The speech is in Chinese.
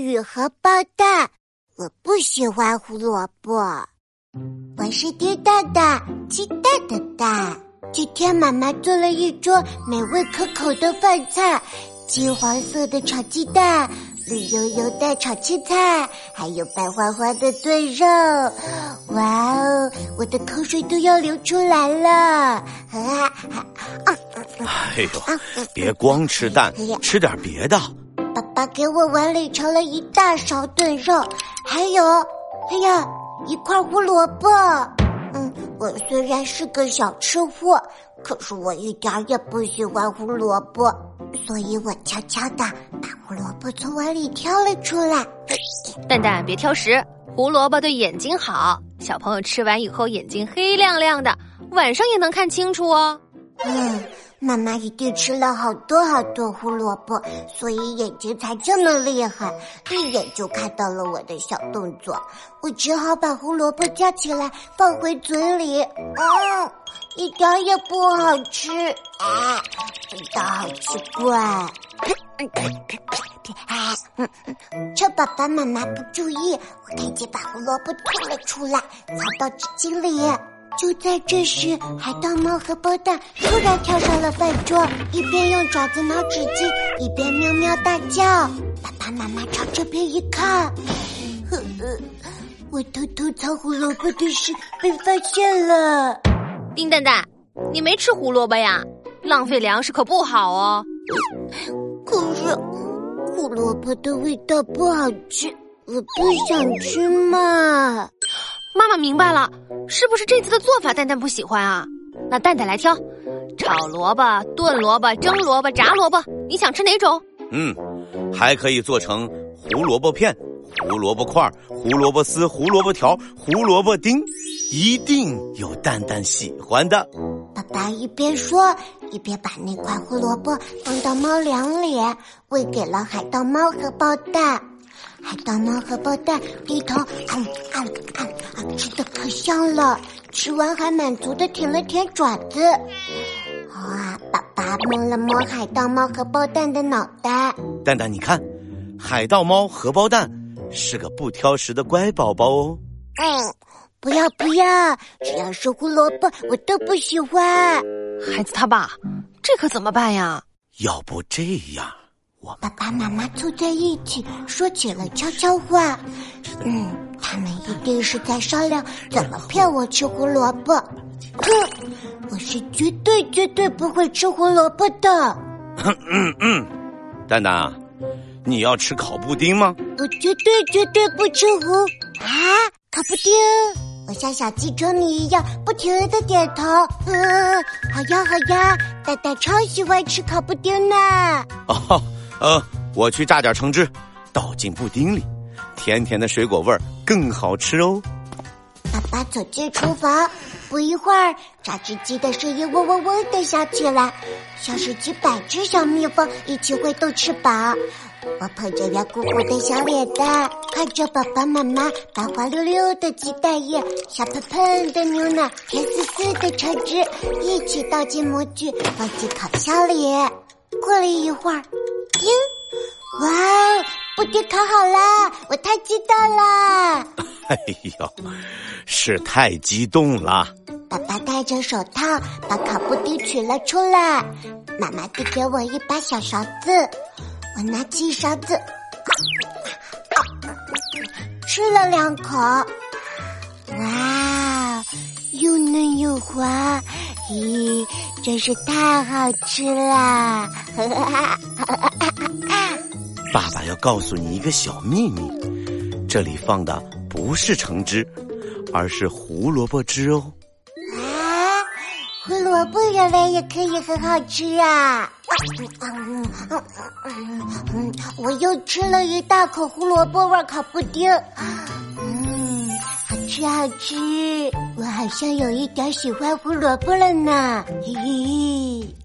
与荷包蛋，我不喜欢胡萝卜。我是丁蛋蛋，鸡蛋的蛋。今天妈妈做了一桌美味可口的饭菜，金黄色的炒鸡蛋，绿油油的炒青菜，还有白花花的炖肉。哇哦，我的口水都要流出来了！啊啊！哎呦，别光吃蛋，吃点别的。爸爸给我碗里盛了一大勺炖肉，还有，哎呀，一块胡萝卜。嗯，我虽然是个小吃货，可是我一点也不喜欢胡萝卜，所以我悄悄的把胡萝卜从碗里挑了出来。蛋蛋，别挑食，胡萝卜对眼睛好，小朋友吃完以后眼睛黑亮亮的，晚上也能看清楚哦。嗯。妈妈一定吃了好多好多胡萝卜，所以眼睛才这么厉害，一眼就看到了我的小动作。我只好把胡萝卜夹起来放回嘴里，嗯，一点也不好吃，啊，味道好奇怪。啊。嗯嗯趁爸爸妈妈不注意，我赶紧把胡萝卜吐了出来，藏到纸巾里。就在这时，海盗猫和包蛋突然跳上了饭桌，一边用爪子挠纸巾，一边喵喵大叫。爸爸妈妈朝这边一看，呵呵，我偷偷藏胡萝卜的事被发现了。丁蛋蛋，你没吃胡萝卜呀？浪费粮食可不好哦。可是胡萝卜的味道不好吃，我不想吃嘛。妈妈明白了，是不是这次的做法蛋蛋不喜欢啊？那蛋蛋来挑，炒萝卜、炖萝卜、蒸萝卜、炸萝卜，你想吃哪种？嗯，还可以做成胡萝卜片、胡萝卜块、胡萝卜丝、胡萝卜条、胡萝卜丁，一定有蛋蛋喜欢的。爸爸一边说，一边把那块胡萝卜放到猫粮里，喂给了海盗猫和豹蛋。海盗猫和包蛋低头，嗯嗯嗯啊，吃的可香了。吃完还满足的舔了舔爪子。哇，爸爸摸了摸海盗猫和包蛋的脑袋。蛋蛋，你看，海盗猫荷包蛋是个不挑食的乖宝宝哦。嗯，不要不要，只要是胡萝卜我都不喜欢。孩子他爸，这可怎么办呀？要不这样。爸爸妈妈凑在一起说起了悄悄话，嗯，他们一定是在商量怎么骗我吃胡萝卜。哼，我是绝对绝对不会吃胡萝卜的。嗯嗯，蛋蛋，你要吃烤布丁吗？我绝对绝对不吃胡啊！烤布丁，我像小鸡啄米一样不停的点头。嗯，好呀好呀，蛋蛋超喜欢吃烤布丁呢。哦。嗯，我去榨点橙汁，倒进布丁里，甜甜的水果味儿更好吃哦。爸爸走进厨房，不一会儿，榨汁机的声音嗡嗡嗡的响起来，像是几百只小蜜蜂一起挥动翅膀。我捧着圆鼓鼓的小脸蛋，看着爸爸妈妈把滑溜溜的鸡蛋液、香喷喷的牛奶、甜丝丝的橙汁一起倒进模具，放进烤箱里。过了一会儿。丁，哇哦，布丁烤好了，我太激动了！哎呦，是太激动了！爸爸戴着手套把烤布丁取了出来，妈妈递给我一把小勺子，我拿起勺子，吃了两口，哇，又嫩又滑。咦，真是太好吃了！爸爸要告诉你一个小秘密，这里放的不是橙汁，而是胡萝卜汁哦。啊，胡萝卜原来也可以很好吃啊！嗯嗯嗯，我又吃了一大口胡萝卜味烤布丁。吃好吃，我好像有一点喜欢胡萝卜了呢。嘿嘿嘿。